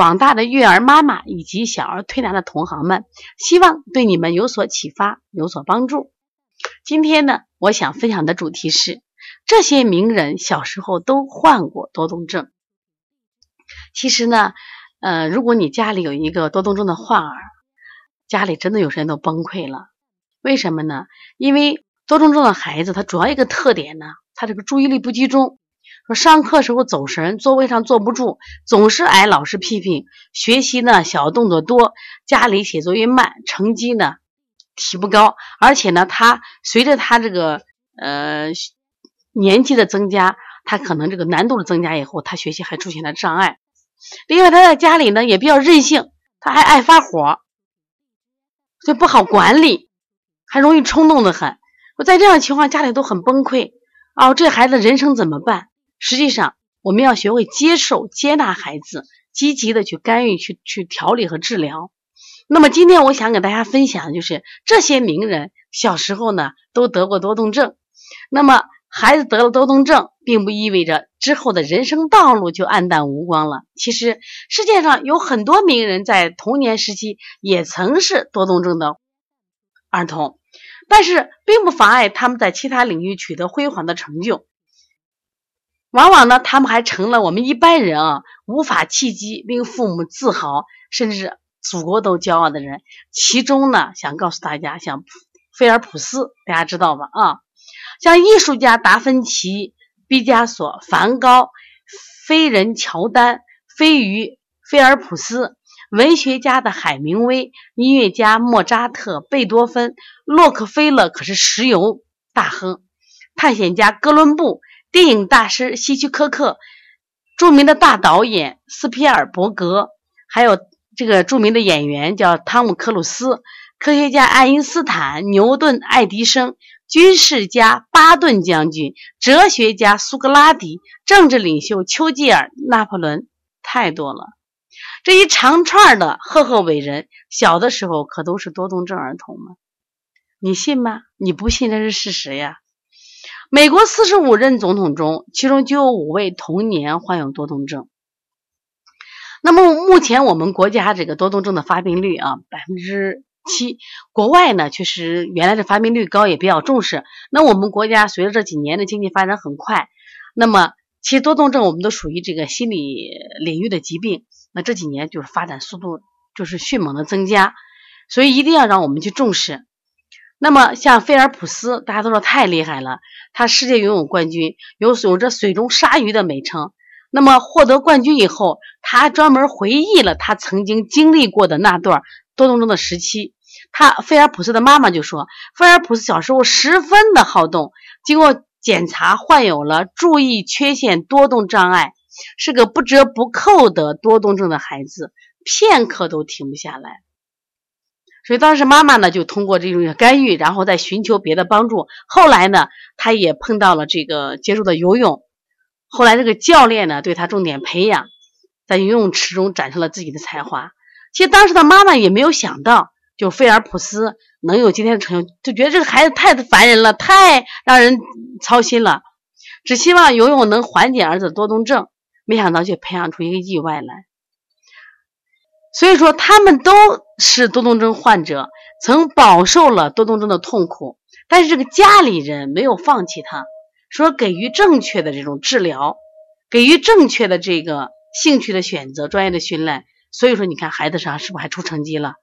广大的育儿妈妈以及小儿推拿的同行们，希望对你们有所启发，有所帮助。今天呢，我想分享的主题是：这些名人小时候都患过多动症。其实呢，呃，如果你家里有一个多动症的患儿，家里真的有人都崩溃了。为什么呢？因为多动症的孩子，他主要一个特点呢，他这个注意力不集中。说上课时候走神，座位上坐不住，总是挨老师批评；学习呢小动作多，家里写作业慢，成绩呢提不高。而且呢，他随着他这个呃年纪的增加，他可能这个难度的增加以后，他学习还出现了障碍。另外，他在家里呢也比较任性，他还爱发火，就不好管理，还容易冲动的很。我在这样情况，家里都很崩溃哦，这孩子人生怎么办？实际上，我们要学会接受、接纳孩子，积极的去干预、去去调理和治疗。那么，今天我想给大家分享的就是这些名人小时候呢都得过多动症。那么，孩子得了多动症，并不意味着之后的人生道路就黯淡无光了。其实，世界上有很多名人在童年时期也曾是多动症的儿童，但是并不妨碍他们在其他领域取得辉煌的成就。往往呢，他们还成了我们一般人啊无法企及、令父母自豪，甚至祖国都骄傲的人。其中呢，想告诉大家，像菲尔普斯，大家知道吧？啊，像艺术家达芬奇、毕加索、梵高、飞人乔丹、飞鱼、菲尔普斯，文学家的海明威，音乐家莫扎特、贝多芬、洛克菲勒可是石油大亨，探险家哥伦布。电影大师希区柯克，著名的大导演斯皮尔伯格，还有这个著名的演员叫汤姆克鲁斯，科学家爱因斯坦、牛顿、爱迪生，军事家巴顿将军，哲学家苏格拉底，政治领袖丘吉尔、拿破仑，太多了。这一长串的赫赫伟人，小的时候可都是多动症儿童吗？你信吗？你不信，这是事实呀。美国四十五任总统中，其中就有五位童年患有多动症。那么目前我们国家这个多动症的发病率啊，百分之七。国外呢，确实原来的发病率高，也比较重视。那我们国家随着这几年的经济发展很快，那么其实多动症我们都属于这个心理领域的疾病。那这几年就是发展速度就是迅猛的增加，所以一定要让我们去重视。那么像菲尔普斯，大家都说太厉害了，他世界游泳冠军，有有着水中鲨鱼的美称。那么获得冠军以后，他专门回忆了他曾经经历过的那段多动症的时期。他菲尔普斯的妈妈就说，菲尔普斯小时候十分的好动，经过检查患有了注意缺陷多动障碍，是个不折不扣的多动症的孩子，片刻都停不下来。所以当时妈妈呢就通过这种干预，然后再寻求别的帮助。后来呢，他也碰到了这个接触的游泳。后来这个教练呢对他重点培养，在游泳池中展示了自己的才华。其实当时的妈妈也没有想到，就菲尔普斯能有今天的成就，就觉得这个孩子太烦人了，太让人操心了。只希望游泳能缓解儿子多动症，没想到却培养出一个意外来。所以说，他们都是多动症患者，曾饱受了多动症的痛苦，但是这个家里人没有放弃他，说给予正确的这种治疗，给予正确的这个兴趣的选择、专业的训练。所以说，你看孩子上是不是还出成绩了？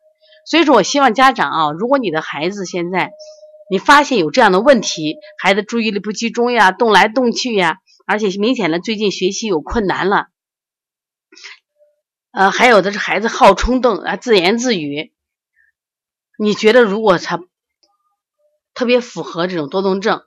所以说我希望家长啊，如果你的孩子现在你发现有这样的问题，孩子注意力不集中呀，动来动去呀，而且明显的最近学习有困难了。呃，还有的是孩子好冲动啊，自言自语。你觉得如果他特别符合这种多动症，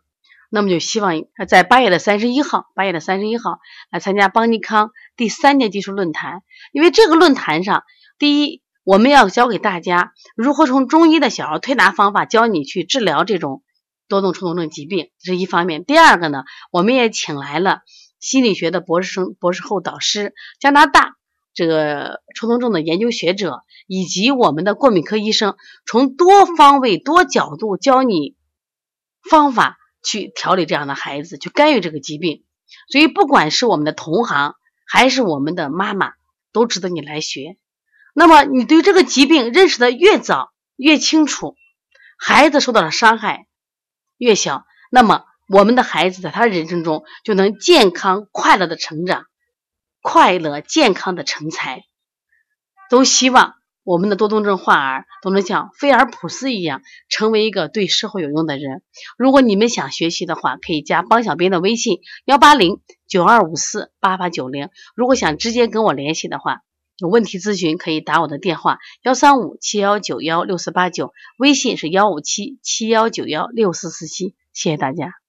那么就希望在八月的三十一号，八月的三十一号来参加邦尼康第三届技术论坛。因为这个论坛上，第一，我们要教给大家如何从中医的小儿推拿方法教你去治疗这种多动冲动症疾病，这是一方面。第二个呢，我们也请来了心理学的博士生、博士后导师，加拿大这个抽动症的研究学者，以及我们的过敏科医生，从多方位、多角度教你方法去调理这样的孩子，去干预这个疾病。所以，不管是我们的同行，还是我们的妈妈，都值得你来学。那么，你对这个疾病认识的越早、越清楚，孩子受到的伤害越小，那么我们的孩子在他人生中就能健康快乐的成长，快乐健康的成才。都希望我们的多动症患儿都能像菲尔普斯一样，成为一个对社会有用的人。如果你们想学习的话，可以加帮小编的微信：幺八零九二五四八八九零。如果想直接跟我联系的话，有问题咨询可以打我的电话幺三五七幺九幺六四八九，微信是幺五七七幺九幺六四四七，谢谢大家。